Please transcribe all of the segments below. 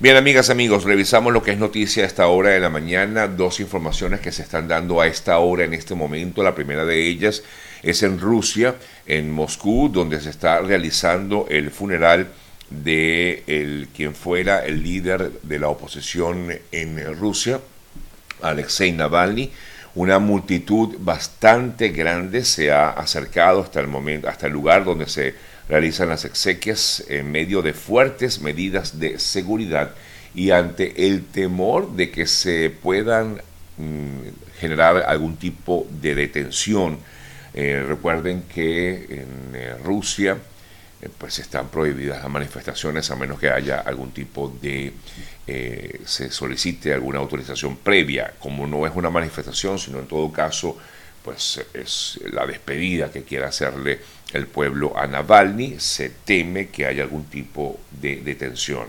Bien, amigas, amigos, revisamos lo que es noticia a esta hora de la mañana. Dos informaciones que se están dando a esta hora, en este momento. La primera de ellas es en Rusia, en Moscú, donde se está realizando el funeral de el, quien fuera el líder de la oposición en Rusia, Alexei Navalny. Una multitud bastante grande se ha acercado hasta el momento, hasta el lugar donde se realizan las exequias en medio de fuertes medidas de seguridad y ante el temor de que se puedan mm, generar algún tipo de detención. Eh, recuerden que en eh, Rusia eh, pues están prohibidas las manifestaciones a menos que haya algún tipo de se solicite alguna autorización previa como no es una manifestación sino en todo caso pues es la despedida que quiera hacerle el pueblo a Navalny, se teme que haya algún tipo de detención.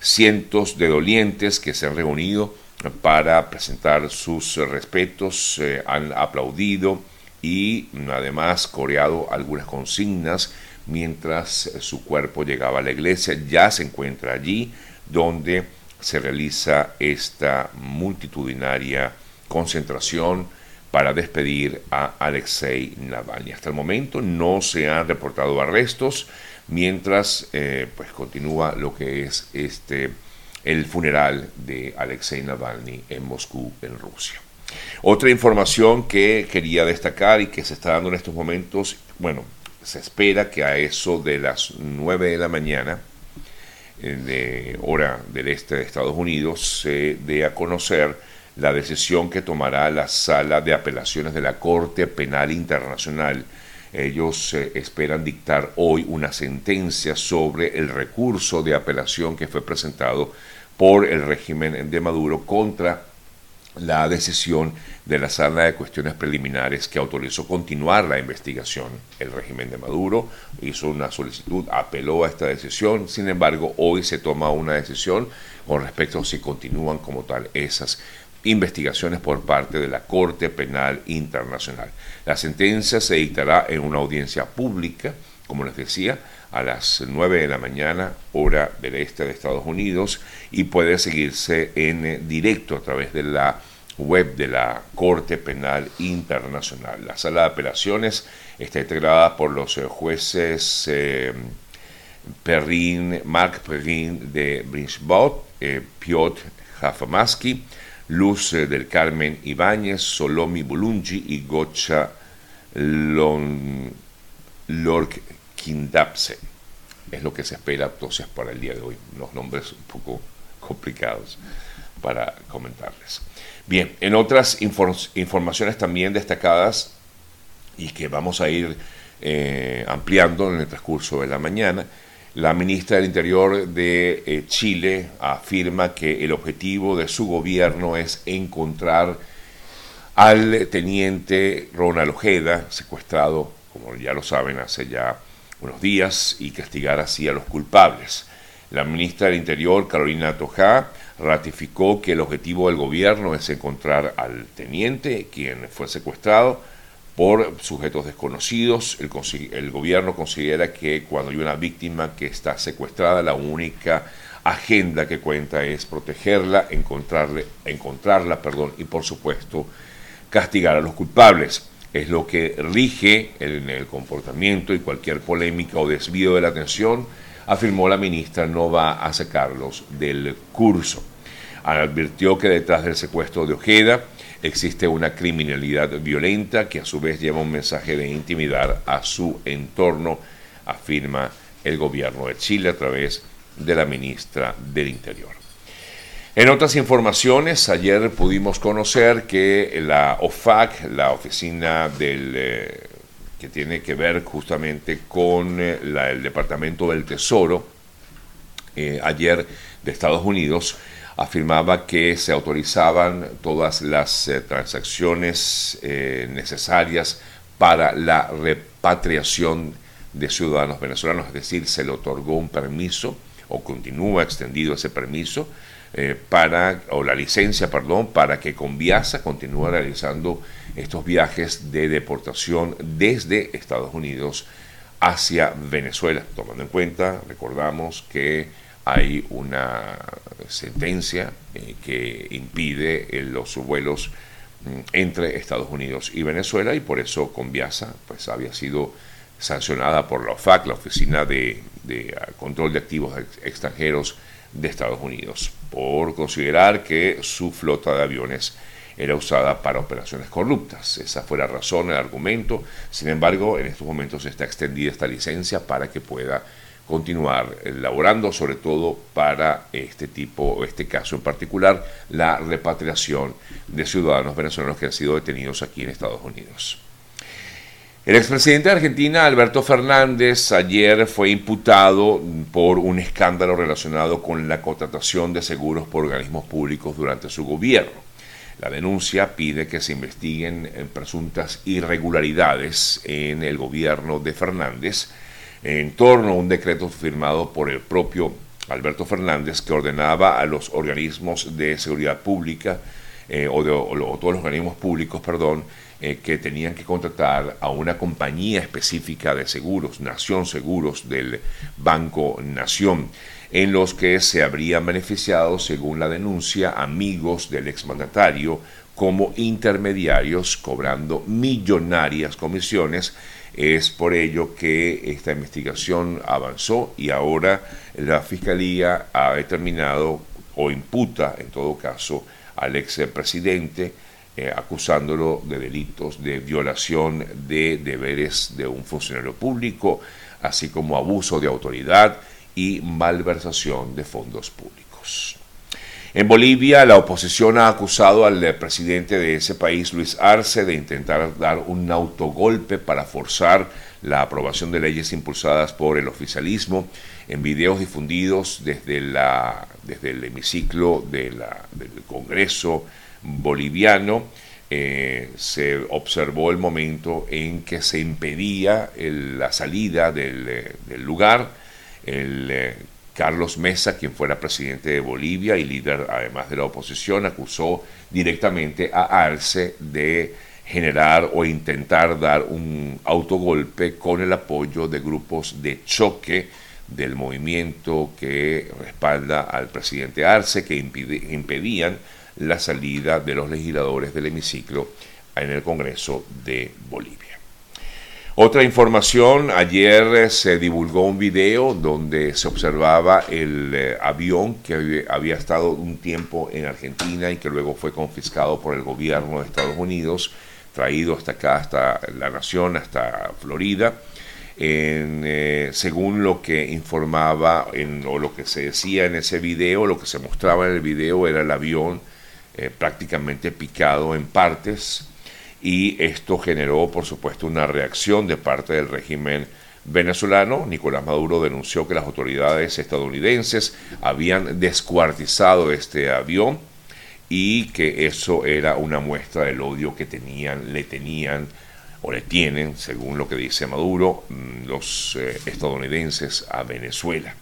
Cientos de dolientes que se han reunido para presentar sus respetos eh, han aplaudido y además coreado algunas consignas mientras su cuerpo llegaba a la iglesia. Ya se encuentra allí donde se realiza esta multitudinaria concentración para despedir a Alexei Navalny. Hasta el momento no se han reportado arrestos, mientras eh, pues continúa lo que es este el funeral de Alexei Navalny en Moscú, en Rusia. Otra información que quería destacar y que se está dando en estos momentos, bueno, se espera que a eso de las 9 de la mañana, eh, de hora del este de Estados Unidos, se dé a conocer la decisión que tomará la sala de apelaciones de la Corte Penal Internacional. Ellos eh, esperan dictar hoy una sentencia sobre el recurso de apelación que fue presentado por el régimen de Maduro contra la decisión de la sala de cuestiones preliminares que autorizó continuar la investigación. El régimen de Maduro hizo una solicitud, apeló a esta decisión, sin embargo, hoy se toma una decisión con respecto a si continúan como tal esas investigaciones por parte de la Corte Penal Internacional. La sentencia se dictará en una audiencia pública, como les decía, a las 9 de la mañana, hora del este de Estados Unidos, y puede seguirse en directo a través de la web de la Corte Penal Internacional. La sala de apelaciones está integrada por los eh, jueces eh, Perrin, Mark Perrin de Brinchbot, eh, Piotr Hafamaski, Luz del Carmen Ibáñez, Solomi Bulungi y Gocha Lork Kindapse. Es lo que se espera entonces para el día de hoy. Los nombres un poco complicados para comentarles. Bien, en otras informaciones también destacadas y que vamos a ir eh, ampliando en el transcurso de la mañana, la ministra del Interior de eh, Chile afirma que el objetivo de su gobierno es encontrar al teniente Ronald Ojeda, secuestrado, como ya lo saben, hace ya unos días, y castigar así a los culpables. La ministra del Interior, Carolina Tojá, ratificó que el objetivo del gobierno es encontrar al teniente, quien fue secuestrado, por sujetos desconocidos. El, gobierno considera que cuando hay una víctima que está secuestrada, la única agenda que cuenta es protegerla, encontrarle, encontrarla y por supuesto castigar a los culpables. Es lo que rige en el comportamiento y cualquier polémica o desvío de la atención, afirmó la ministra, no va a sacarlos del curso. Advirtió que detrás del secuestro de Ojeda, existe una criminalidad violenta que a su vez lleva un mensaje de intimidar a su entorno, afirma el gobierno de Chile a través de la ministra del Interior. En otras informaciones, ayer pudimos conocer que la OFAC, la oficina del, eh, que tiene que ver justamente con eh, el Departamento del Tesoro, eh, ayer de Estados Unidos, afirmaba que se autorizaban todas las eh, transacciones eh, necesarias para la repatriación de ciudadanos venezolanos, es decir, se le otorgó un permiso o continúa extendido ese permiso eh, para, o la licencia, perdón, para que Conviasa continúe realizando estos viajes de deportación desde Estados Unidos hacia Venezuela, tomando en cuenta, recordamos que hay una sentencia eh, que impide eh, los vuelos mm, entre Estados Unidos y Venezuela y por eso Conviasa pues había sido sancionada por la OFAC, la Oficina de, ah, Control de Activos Extranjeros de Estados Unidos, por considerar que su flota de aviones era usada para operaciones corruptas. Esa fue la razón, el argumento. Sin embargo, en estos momentos está extendida esta licencia para que pueda continuar elaborando, sobre todo para este tipo, este caso en particular, la repatriación de ciudadanos venezolanos que han sido detenidos aquí en Estados Unidos. El expresidente de Argentina, Alberto Fernández, ayer fue imputado por un escándalo relacionado con la contratación de seguros por organismos públicos durante su gobierno. La denuncia pide que se investiguen presuntas irregularidades en el gobierno de Fernández en torno a un decreto firmado por el propio Alberto Fernández que ordenaba a los organismos de seguridad pública eh, o, de, todos los organismos públicos, perdón, eh, que tenían que contratar a una compañía específica de seguros, Nación Seguros del Banco Nación, en los que se habrían beneficiado, según la denuncia, amigos del exmandatario como intermediarios cobrando millonarias comisiones es por ello que esta investigación avanzó y ahora la Fiscalía ha determinado o imputa, en todo caso, al ex presidente, eh, acusándolo de delitos de violación de deberes de un funcionario público, así como abuso de autoridad y malversación de fondos públicos. En Bolivia, la oposición ha acusado al presidente de ese país, Luis Arce, de intentar dar un autogolpe para forzar la aprobación de leyes impulsadas por el oficialismo en videos difundidos desde, la, desde el hemiciclo de la, del Congreso boliviano. Eh, se observó el momento en que se impedía la salida del, del lugar. El eh, Carlos Mesa, quien fuera presidente de Bolivia y líder además de la oposición, acusó directamente a Arce de generar o intentar dar un autogolpe con el apoyo de grupos de choque del movimiento que respalda al presidente Arce, que impedían la salida de los legisladores del hemiciclo en el Congreso de Bolivia. Otra información, ayer eh, se divulgó un video donde se observaba el eh, avión que había estado un tiempo en Argentina y que luego fue confiscado por el gobierno de Estados Unidos, traído hasta acá, hasta la nación, hasta Florida. Eh, según lo que informaba en, o lo que se decía en ese video, lo que se mostraba en el video era el avión prácticamente picado en partes y esto generó, por supuesto, una reacción de parte del régimen venezolano. Nicolás Maduro denunció que las autoridades estadounidenses habían descuartizado este avión y que eso era una muestra del odio que tenían, le tenían o le tienen, según lo que dice Maduro, mm, los eh, estadounidenses a Venezuela.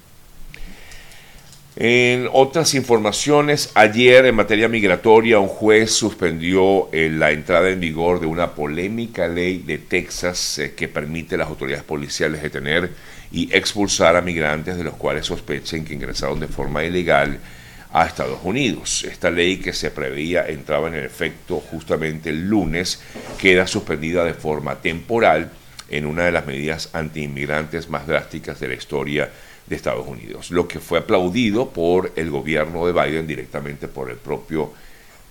En otras informaciones, ayer en materia migratoria un juez suspendió eh, la entrada en vigor de una polémica ley de Texas eh, que permite a las autoridades policiales detener y expulsar a migrantes de los cuales sospechen que ingresaron de forma ilegal a Estados Unidos. Esta ley que se preveía entraba en efecto justamente el lunes, queda suspendida de forma temporal en una de las medidas antiinmigrantes más drásticas de la historia Estados Unidos, lo que fue aplaudido por el gobierno de Biden directamente por el propio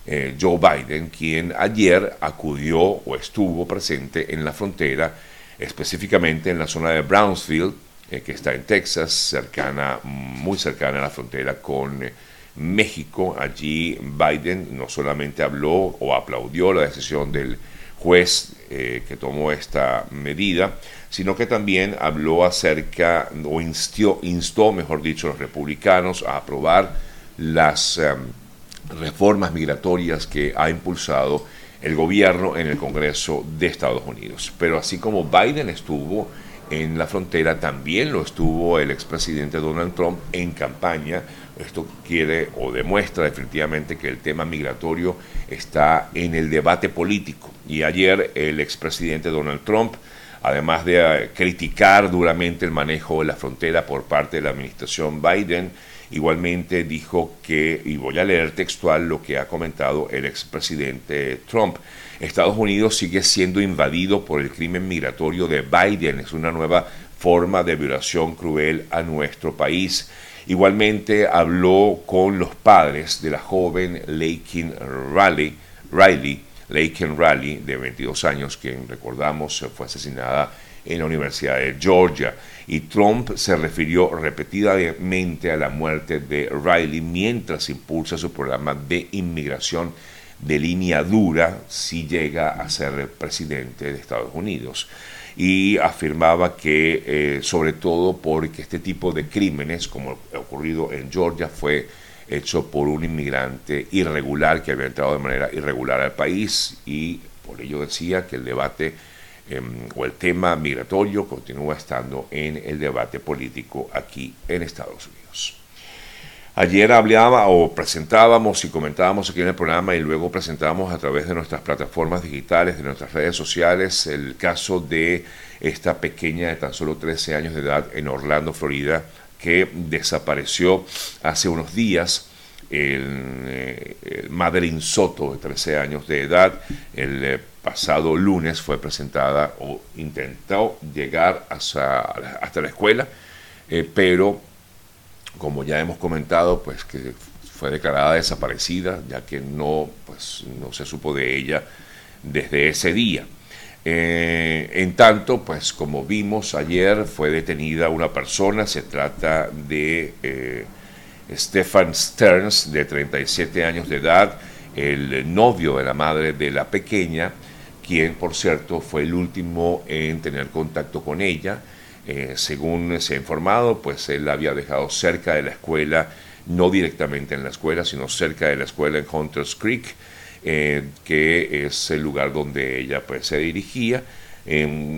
eh, Joe Biden, quien ayer acudió o estuvo presente en la frontera, específicamente en la zona de Brownsville, eh, que está en Texas, cercana, muy cercana a la frontera con eh, México. Allí Biden no solamente habló o aplaudió la decisión del juez que tomó esta medida, sino que también habló acerca o instó, instó mejor dicho, a los republicanos a aprobar las em, reformas migratorias que ha impulsado el gobierno en el Congreso de Estados Unidos. Pero así como Biden estuvo en la frontera, también lo estuvo el expresidente Donald Trump en campaña. Esto quiere o demuestra definitivamente que el tema migratorio está en el debate político. Y ayer el expresidente Donald Trump además de eh, criticar duramente el manejo de la frontera por parte de la administración Biden Igualmente dijo que, y voy a leer textual lo que ha comentado el expresidente Trump, Estados Unidos sigue siendo invadido por el crimen migratorio de Biden, es una nueva forma de violación cruel a nuestro país. Igualmente habló con los padres de la joven Lakin Riley, Riley, Laken Riley, de 22 años, quien recordamos fue asesinada en la Universidad de Georgia. Y Trump se refirió repetidamente a la muerte de Riley mientras impulsa su programa de inmigración de línea dura si llega a ser presidente de Estados Unidos. Y afirmaba que, eh, sobre todo porque este tipo de crímenes, como ocurrido en Georgia, fue hecho por un inmigrante irregular que había entrado de manera irregular al país y por ello decía que el debate Em, o el tema migratorio continúa estando en el debate político aquí en Estados Unidos. Ayer hablaba o presentábamos y comentábamos aquí en el programa y luego presentábamos a través de nuestras plataformas digitales, de nuestras redes sociales, el caso de esta pequeña de tan solo 13 años de edad en Orlando, Florida, que desapareció hace unos días. El, eh, Madeline Soto, de 13 años de edad, el eh, pasado lunes fue presentada o intentó llegar hasta, la escuela, eh, pero como ya hemos comentado, pues que fue declarada desaparecida, ya que no, pues, no se supo de ella desde ese día. En tanto, pues como vimos ayer, fue detenida una persona, se trata de Stefan Stearns, de 37 años de edad, el novio de la madre de la pequeña, quien por cierto fue el último en tener contacto con ella. Eh, según se ha informado, pues él la había dejado cerca de la escuela, no directamente en la escuela, sino cerca de la escuela en Hunters Creek, eh, que es el lugar donde ella pues, se dirigía.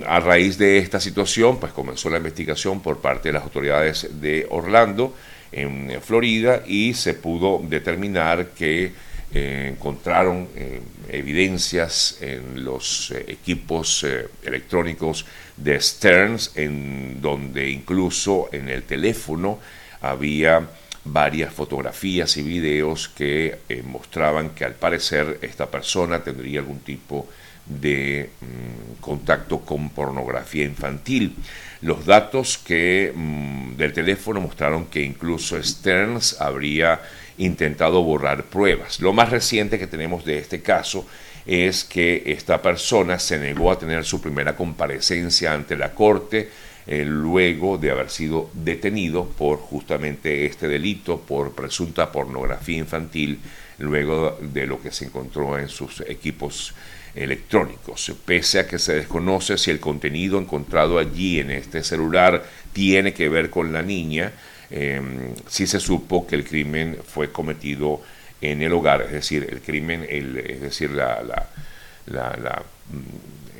a raíz de esta situación, pues comenzó la investigación por parte de las autoridades de Orlando, en Florida, y se pudo determinar que eh, encontraron eh, evidencias en los eh, equipos electrónicos de Stearns, en donde incluso en el teléfono había varias fotografías y videos que mostraban que al parecer esta persona tendría algún tipo de mm, contacto con pornografía infantil. Los datos que mm, del teléfono mostraron que incluso Stearns habría intentado borrar pruebas. Lo más reciente que tenemos de este caso es que esta persona se negó a tener su primera comparecencia ante la corte eh, luego de haber sido detenido por justamente este delito, por presunta pornografía infantil, luego de lo que se encontró en sus equipos electrónicos. Pese a que se desconoce si el contenido encontrado allí en este celular tiene que ver con la niña, eh, sí se supo que el crimen fue cometido en el hogar, es decir, el crimen, el, es decir, mm,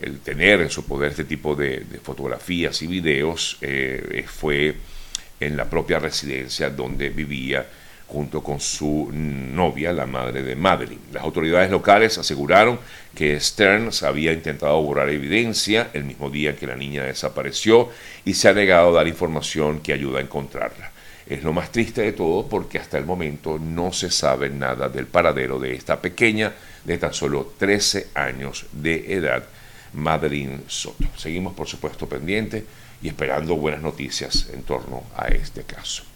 el tener en su poder este tipo de, fotografías y videos eh, fue en la propia residencia donde vivía junto con su novia, la madre de Madeline. Las autoridades locales aseguraron que Stearns había intentado borrar evidencia el mismo día que la niña desapareció y se ha negado a dar información que ayuda a encontrarla. Es lo más triste de todo porque hasta el momento no se sabe nada del paradero de esta pequeña de tan solo 13 años de edad, Madeline Soto. Seguimos por supuesto pendientes y esperando buenas noticias en torno a este caso.